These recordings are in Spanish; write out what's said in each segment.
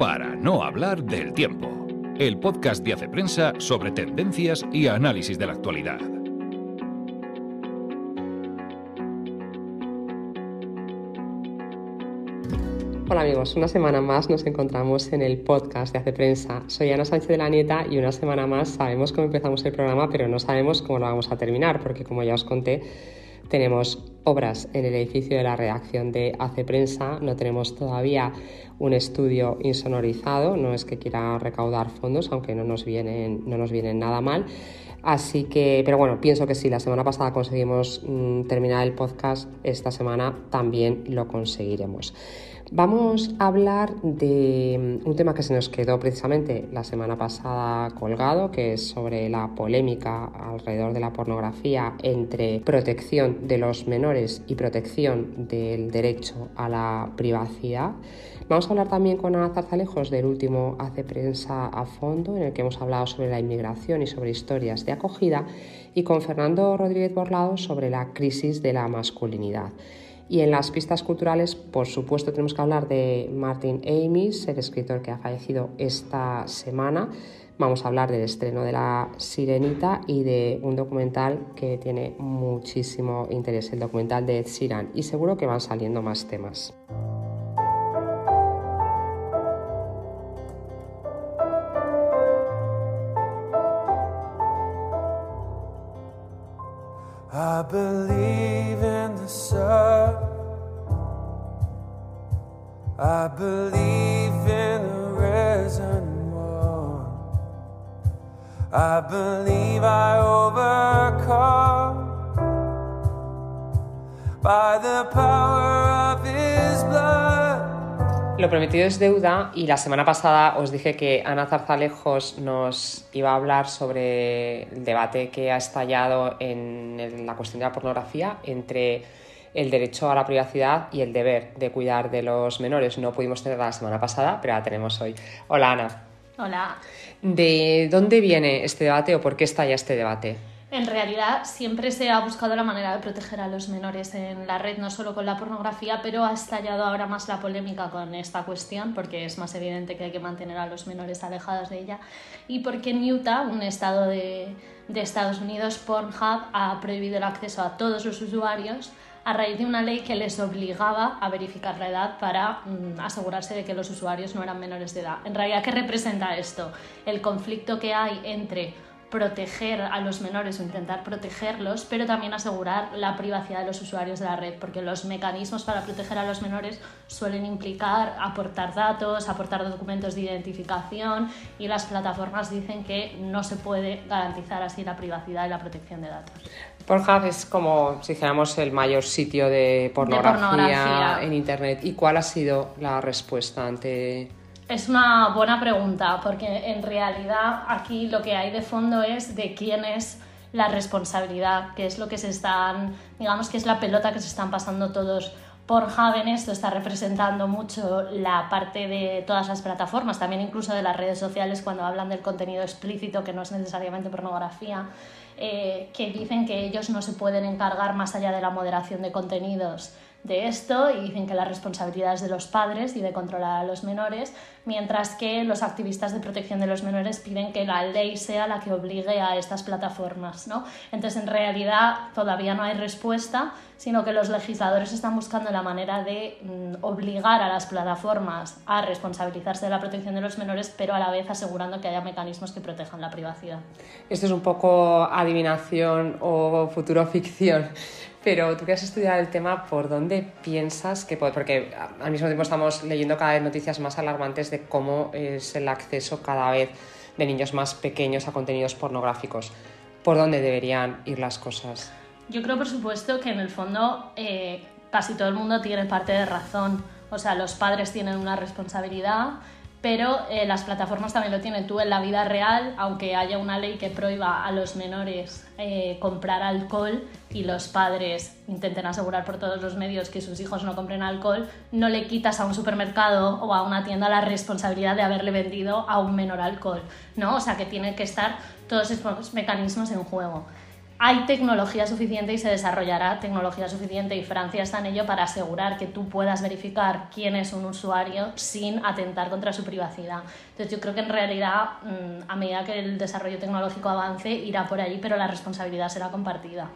para no hablar del tiempo. El podcast de Hace Prensa sobre tendencias y análisis de la actualidad. Hola amigos, una semana más nos encontramos en el podcast de Hace Prensa. Soy Ana Sánchez de la Nieta y una semana más sabemos cómo empezamos el programa, pero no sabemos cómo lo vamos a terminar, porque como ya os conté, tenemos obras en el edificio de la redacción de Hace Prensa, no tenemos todavía un estudio insonorizado, no es que quiera recaudar fondos, aunque no nos vienen, no nos vienen nada mal. Así que, pero bueno, pienso que si la semana pasada conseguimos mm, terminar el podcast, esta semana también lo conseguiremos. Vamos a hablar de mm, un tema que se nos quedó precisamente la semana pasada colgado, que es sobre la polémica alrededor de la pornografía entre protección de los menores y protección del derecho a la privacidad. Vamos a hablar también con Ana Zarzalejos del último Hace Prensa a Fondo, en el que hemos hablado sobre la inmigración y sobre historias de acogida, y con Fernando Rodríguez Borlado sobre la crisis de la masculinidad. Y en las pistas culturales, por supuesto, tenemos que hablar de Martin Amis, el escritor que ha fallecido esta semana. Vamos a hablar del estreno de La Sirenita y de un documental que tiene muchísimo interés, el documental de Ed Sheeran. Y seguro que van saliendo más temas. Lo prometido es deuda y la semana pasada os dije que Ana Zarzalejos nos iba a hablar sobre el debate que ha estallado en la cuestión de la pornografía entre el derecho a la privacidad y el deber de cuidar de los menores. No pudimos tenerla la semana pasada, pero la tenemos hoy. Hola Ana. Hola. ¿De dónde viene este debate o por qué estalla este debate? En realidad siempre se ha buscado la manera de proteger a los menores en la red, no solo con la pornografía, pero ha estallado ahora más la polémica con esta cuestión, porque es más evidente que hay que mantener a los menores alejados de ella, y porque en Utah, un estado de, de Estados Unidos, Pornhub ha prohibido el acceso a todos los usuarios a raíz de una ley que les obligaba a verificar la edad para mm, asegurarse de que los usuarios no eran menores de edad. En realidad, ¿qué representa esto? El conflicto que hay entre proteger a los menores o intentar protegerlos, pero también asegurar la privacidad de los usuarios de la red, porque los mecanismos para proteger a los menores suelen implicar aportar datos, aportar documentos de identificación y las plataformas dicen que no se puede garantizar así la privacidad y la protección de datos. Pornhub es como, si dijéramos, el mayor sitio de pornografía, en Internet. ¿Y cuál ha sido la respuesta ante es una buena pregunta, porque en realidad aquí lo que hay de fondo es de quién es la responsabilidad, que es lo que se están, digamos que es la pelota que se están pasando todos. Por en esto está representando mucho la parte de todas las plataformas, también incluso de las redes sociales cuando hablan del contenido explícito, que no es necesariamente pornografía, eh, que dicen que ellos no se pueden encargar más allá de la moderación de contenidos de esto y dicen que la responsabilidad es de los padres y de controlar a los menores, mientras que los activistas de protección de los menores piden que la ley sea la que obligue a estas plataformas. ¿no? Entonces, en realidad, todavía no hay respuesta, sino que los legisladores están buscando la manera de mm, obligar a las plataformas a responsabilizarse de la protección de los menores, pero a la vez asegurando que haya mecanismos que protejan la privacidad. Esto es un poco adivinación o futuro ficción. Pero tú que has estudiado el tema, ¿por dónde piensas que puede? Porque al mismo tiempo estamos leyendo cada vez noticias más alarmantes de cómo es el acceso cada vez de niños más pequeños a contenidos pornográficos. ¿Por dónde deberían ir las cosas? Yo creo, por supuesto, que en el fondo eh, casi todo el mundo tiene parte de razón. O sea, los padres tienen una responsabilidad pero eh, las plataformas también lo tienen. Tú en la vida real, aunque haya una ley que prohíba a los menores eh, comprar alcohol y los padres intenten asegurar por todos los medios que sus hijos no compren alcohol, no le quitas a un supermercado o a una tienda la responsabilidad de haberle vendido a un menor alcohol, ¿no? O sea que tienen que estar todos esos mecanismos en juego. Hay tecnología suficiente y se desarrollará tecnología suficiente y Francia está en ello para asegurar que tú puedas verificar quién es un usuario sin atentar contra su privacidad. Entonces yo creo que en realidad mm, a medida que el desarrollo tecnológico avance irá por allí, pero la responsabilidad será compartida.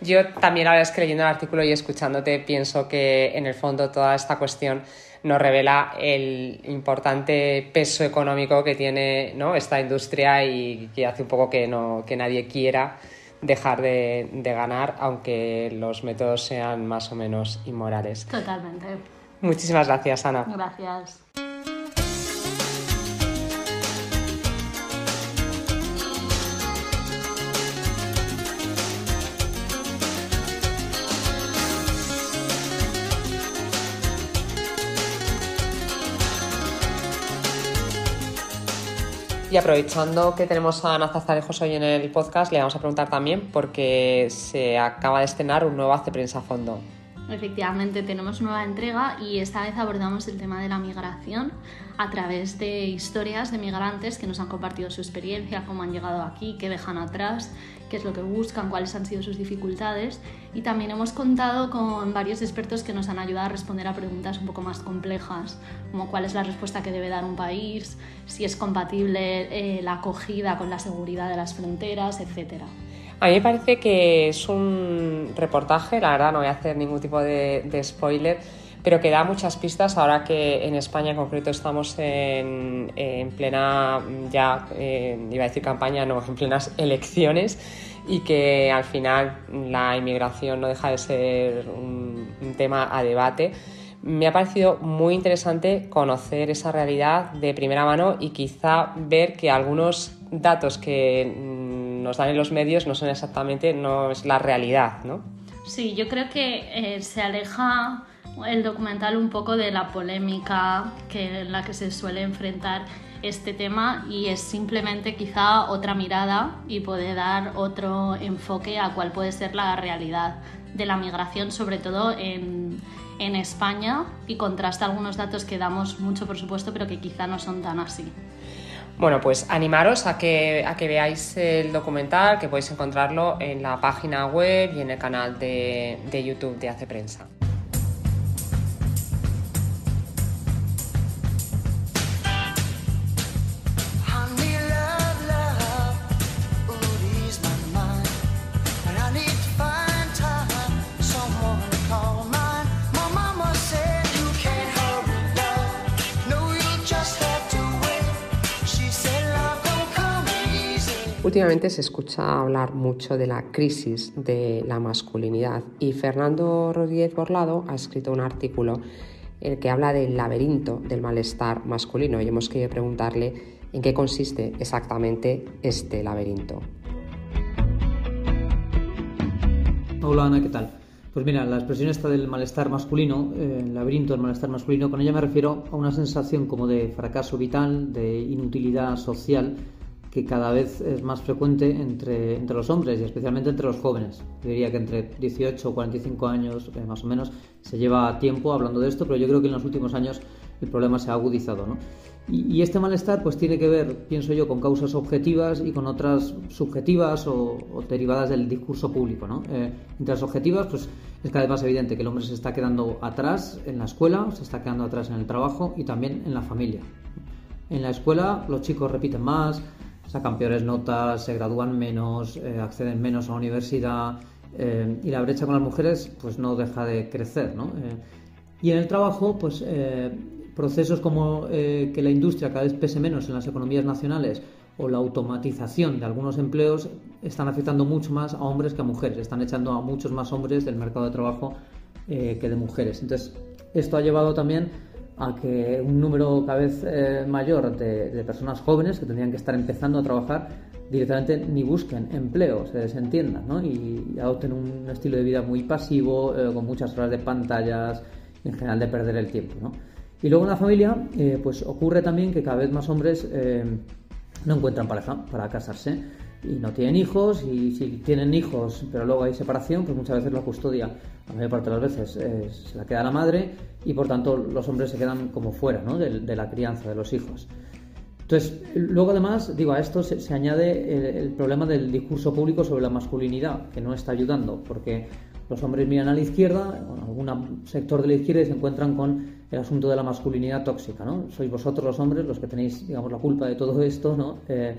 Yo también ahora es que leyendo el artículo y escuchándote pienso que en el fondo toda esta cuestión nos revela el importante peso económico que tiene ¿no? esta industria y que hace un poco que, no, que nadie quiera dejar de, de ganar, aunque los métodos sean más o menos inmorales. Totalmente. Muchísimas gracias, Ana. Gracias. Y aprovechando que tenemos a Ana Zazarejos hoy en el podcast, le vamos a preguntar también porque se acaba de estrenar un nuevo Hace Prensa Fondo. Efectivamente, tenemos nueva entrega y esta vez abordamos el tema de la migración a través de historias de migrantes que nos han compartido su experiencia, cómo han llegado aquí, qué dejan atrás, qué es lo que buscan, cuáles han sido sus dificultades. Y también hemos contado con varios expertos que nos han ayudado a responder a preguntas un poco más complejas, como cuál es la respuesta que debe dar un país, si es compatible eh, la acogida con la seguridad de las fronteras, etcétera. A mí me parece que es un reportaje, la verdad no voy a hacer ningún tipo de, spoiler, pero que da muchas pistas ahora que en España en concreto estamos en, plena, ya eh, iba a decir campaña, no, en plenas elecciones y que al final la inmigración no deja de ser un, un tema a debate. Me ha parecido muy interesante conocer esa realidad de primera mano y quizá ver que algunos datos que nos dan en los medios no son exactamente, no es la realidad, ¿no? Sí, yo creo que eh, se aleja el documental un poco de la polémica que, en la que se suele enfrentar este tema y es simplemente quizá otra mirada y puede dar otro enfoque a cuál puede ser la realidad de la migración, sobre todo en, en España, y contrasta algunos datos que damos mucho, por supuesto, pero que quizá no son tan así. Bueno, pues animaros a que, a que veáis el documental, que podéis encontrarlo en la página web y en el canal de, de YouTube de Hace Prensa. Últimamente se escucha hablar mucho de la crisis de la masculinidad y Fernando Rodríguez Borlado ha escrito un artículo en el que habla del laberinto del malestar masculino y hemos querido preguntarle en qué consiste exactamente este laberinto. Hola Ana, ¿qué tal? Pues mira, la expresión esta del malestar masculino, eh, el laberinto del malestar masculino, con ella me refiero a una sensación como de fracaso vital, de inutilidad social que cada vez es más frecuente entre, entre los hombres y especialmente entre los jóvenes. Yo diría que entre 18 o 45 años eh, más o menos se lleva tiempo hablando de esto, pero yo creo que en los últimos años el problema se ha agudizado. ¿no? Y, este malestar pues tiene que ver, pienso yo, con causas objetivas y con otras subjetivas o, derivadas del discurso público. ¿no? Eh, entre las objetivas pues es cada vez más evidente que el hombre se está quedando atrás en la escuela, se está quedando atrás en el trabajo y también en la familia. En la escuela los chicos repiten más, sacan peores notas, se gradúan menos, eh, acceden menos a la universidad eh, y la brecha con las mujeres pues no deja de crecer. ¿no? Eh, y en el trabajo, pues procesos como que la industria cada vez pese menos en las economías nacionales o la automatización de algunos empleos están afectando mucho más a hombres que a mujeres, están echando a muchos más hombres del mercado de trabajo que de mujeres. Entonces, esto ha llevado también a que un número cada vez eh, mayor de, personas jóvenes que tendrían que estar empezando a trabajar directamente ni busquen empleo, se desentiendan ¿no? y, adopten un estilo de vida muy pasivo, eh, con muchas horas de pantallas, en general de perder el tiempo. ¿no? Y luego en la familia, eh, pues ocurre también que cada vez más hombres no encuentran pareja para casarse y no tienen hijos y si tienen hijos pero luego hay separación, pues muchas veces la custodia, la mayor parte de las veces se la queda la madre y por tanto los hombres se quedan como fuera ¿no? de, la crianza de los hijos. Entonces, luego además, digo, a esto se, añade el, problema del discurso público sobre la masculinidad, que no está ayudando, porque los hombres miran a la izquierda, en algún sector de la izquierda y se encuentran con el asunto de la masculinidad tóxica, ¿no? Sois vosotros los hombres los que tenéis, digamos, la culpa de todo esto, ¿no? Eh,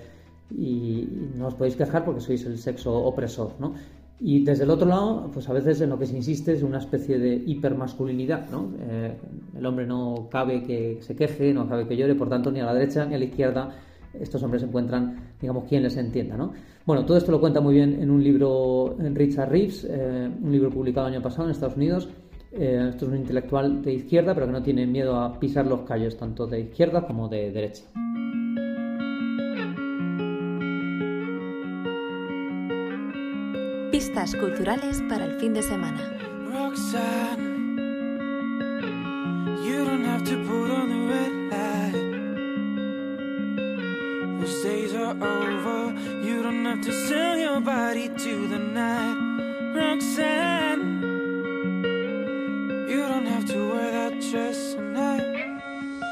y no os podéis quejar porque sois el sexo opresor, ¿no? Y desde el otro lado, pues a veces en lo que se insiste es una especie de hipermasculinidad, ¿no? Eh, el hombre no cabe que se queje, no cabe que llore, por tanto, ni a la derecha ni a la izquierda estos hombres encuentran, digamos, quien les entienda, ¿no? Bueno, todo esto lo cuenta muy bien en un libro en Richard Reeves, eh, un libro publicado el año pasado en Estados Unidos. Eh, esto es un intelectual de izquierda, pero que no tiene miedo a pisar los callos, tanto de izquierda como de derecha. Pistas culturales para el fin de semana. you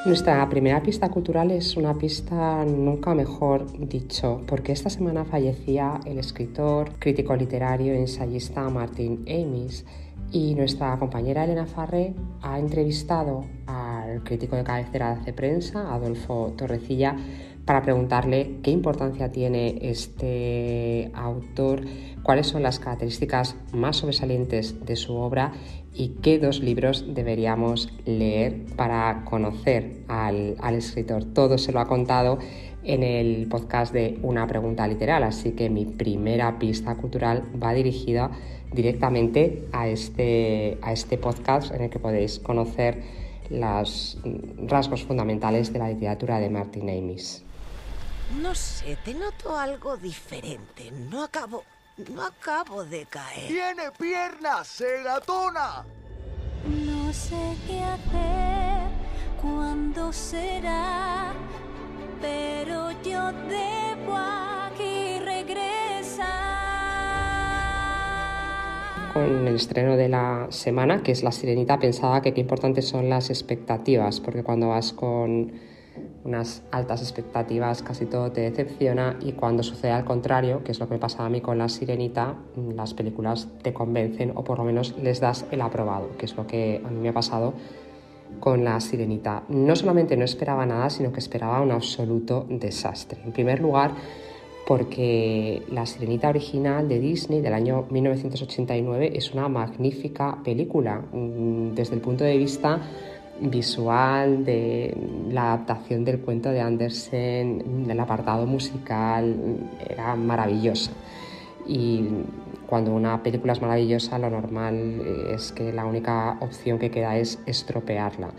Nuestra primera pista cultural es una pista nunca mejor dicho, porque esta semana fallecía el escritor, crítico literario e ensayista Martin Amis y nuestra compañera Elena Farré ha entrevistado al crítico de cabecera de prensa, Adolfo Torrecilla, para preguntarle qué importancia tiene este autor, cuáles son las características más sobresalientes de su obra y qué dos libros deberíamos leer para conocer al, escritor. Todo se lo ha contado en el podcast de Una pregunta literal, así que mi primera pista cultural va dirigida directamente a este, a este podcast en el que podéis conocer los rasgos fundamentales de la literatura de Martin Amis. No sé, te noto algo diferente. No acabo no acabo de caer. ¡Tiene piernas, segatona! No sé qué hacer, cuándo será, pero yo debo aquí regresar. Con el estreno de la semana, que es La Sirenita, pensaba que qué importantes son las expectativas, porque cuando vas con unas altas expectativas, casi todo te decepciona y cuando sucede al contrario, que es lo que me pasaba a mí con La Sirenita, las películas te convencen o por lo menos les das el aprobado, que es lo que a mí me ha pasado con La Sirenita. No solamente no esperaba nada, sino que esperaba un absoluto desastre. En primer lugar, porque La Sirenita original de Disney del año 1989 es una magnífica película mm, desde el punto de vista visual, de la adaptación del cuento de Andersen, del apartado musical, era maravillosa. Y cuando una película es maravillosa, lo normal es que la única opción que queda es estropearla.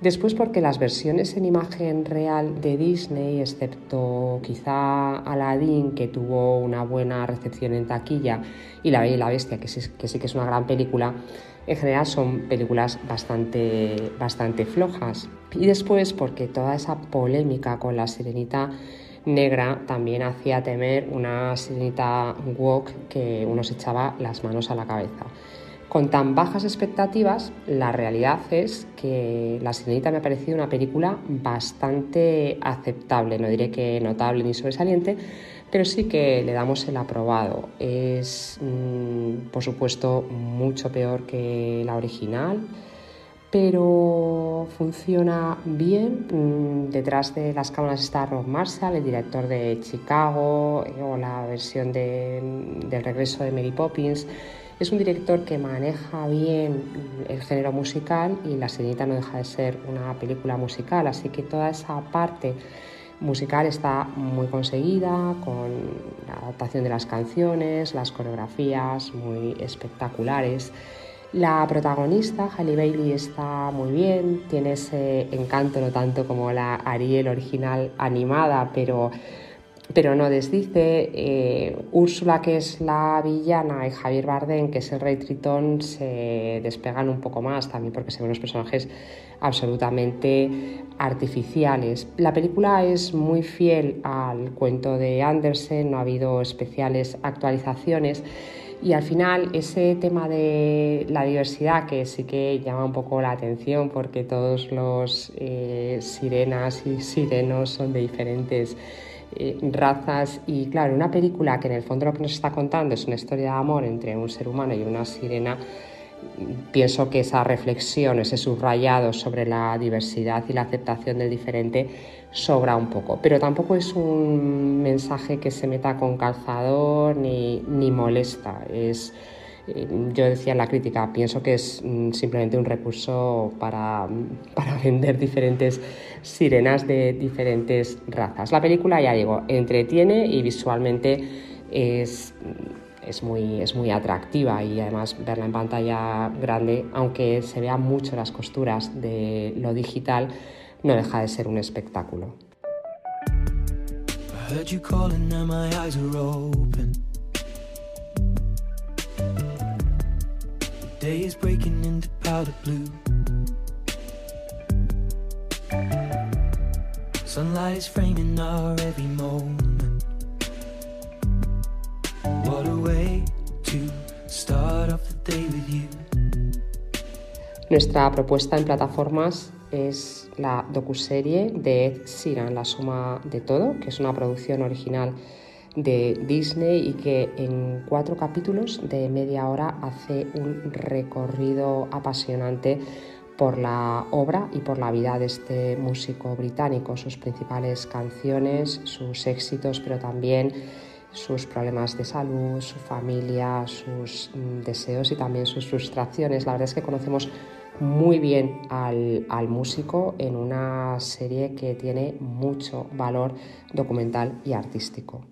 Después porque las versiones en imagen real de Disney, excepto quizá Aladdin, que tuvo una buena recepción en taquilla, y La Bella y la Bestia, que sí que, sí que es una gran película, en general son películas bastante, bastante flojas. Y después porque toda esa polémica con la sirenita negra también hacía temer una sirenita walk que uno se echaba las manos a la cabeza. Con tan bajas expectativas, la realidad es que La Sirenita me ha parecido una película bastante aceptable, no diré que notable ni sobresaliente, pero sí que le damos el aprobado. Es, mm, por supuesto, mucho peor que la original, pero funciona bien. Mm, detrás de las cámaras está Rob Marshall, el director de Chicago, eh, o la versión de, del regreso de Mary Poppins. Es un director que maneja bien el género musical y La Sirenita no deja de ser una película musical, así que toda esa parte musical está muy conseguida, con la adaptación de las canciones, las coreografías muy espectaculares. La protagonista, Halle Bailey, está muy bien, tiene ese encanto no tanto como la Ariel original animada, pero, pero no desdice. Eh, Úrsula, que es la villana, y Javier Bardem, que es el rey Tritón, se despegan un poco más también porque se ven los personajes absolutamente artificiales. La película es muy fiel al cuento de Andersen, no ha habido especiales actualizaciones Y al final ese tema de la diversidad que sí que llama un poco la atención porque todos los eh, sirenas y sirenos son de diferentes eh, razas y claro, una película que en el fondo lo que nos está contando es una historia de amor entre un ser humano y una sirena, pienso que esa reflexión, ese subrayado sobre la diversidad y la aceptación del diferente sobra un poco, pero tampoco es un mensaje que se meta con calzador ni, ni molesta. Es, yo decía en la crítica, pienso que es mm, simplemente un recurso para, para, vender diferentes sirenas de diferentes razas. La película, ya digo, entretiene y visualmente es, es, muy, es muy atractiva y además verla en pantalla grande, aunque se vean mucho las costuras de lo digital, no deja de ser un espectáculo. Sunlight is framing our every moment. What a way to start off the day with you. Nuestra propuesta en plataformas es la docuserie de Ed Sheeran, La suma de todo, que es una producción original de Disney y que en cuatro capítulos de media hora hace un recorrido apasionante por la obra y por la vida de este músico británico, sus principales canciones, sus éxitos, pero también sus problemas de salud, su familia, sus mm, deseos y también sus frustraciones. La verdad es que conocemos muy bien al, al, músico en una serie que tiene mucho valor documental y artístico.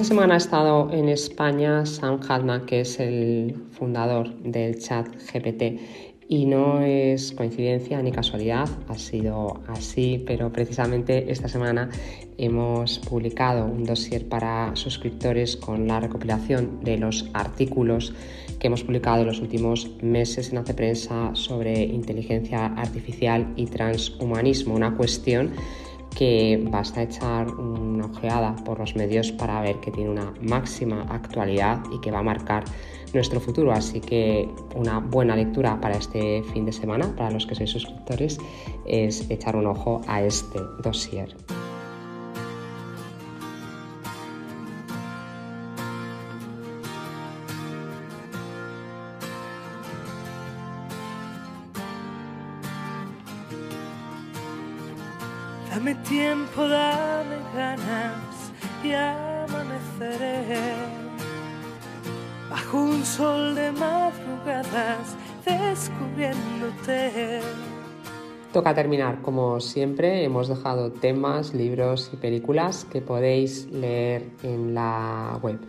Esta semana ha estado en España Sam Hartman, que es el fundador del chat GPT. Y no es coincidencia ni casualidad, ha sido así, pero precisamente esta semana hemos publicado un dossier para suscriptores con la recopilación de los artículos que hemos publicado en los últimos meses en Hace Prensa sobre inteligencia artificial y transhumanismo, una cuestión que basta echar una ojeada por los medios para ver que tiene una máxima actualidad y que va a marcar nuestro futuro. Así que una buena lectura para este fin de semana, para los que sois suscriptores, es echar un ojo a este dossier. Dame tiempo, dame ganas y amaneceré bajo un sol de madrugadas descubriéndote. Toca terminar, como siempre, hemos dejado temas, libros y películas que podéis leer en la web.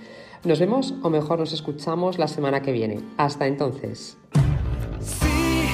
Nos vemos o mejor nos escuchamos la semana que viene. Hasta entonces. Sí,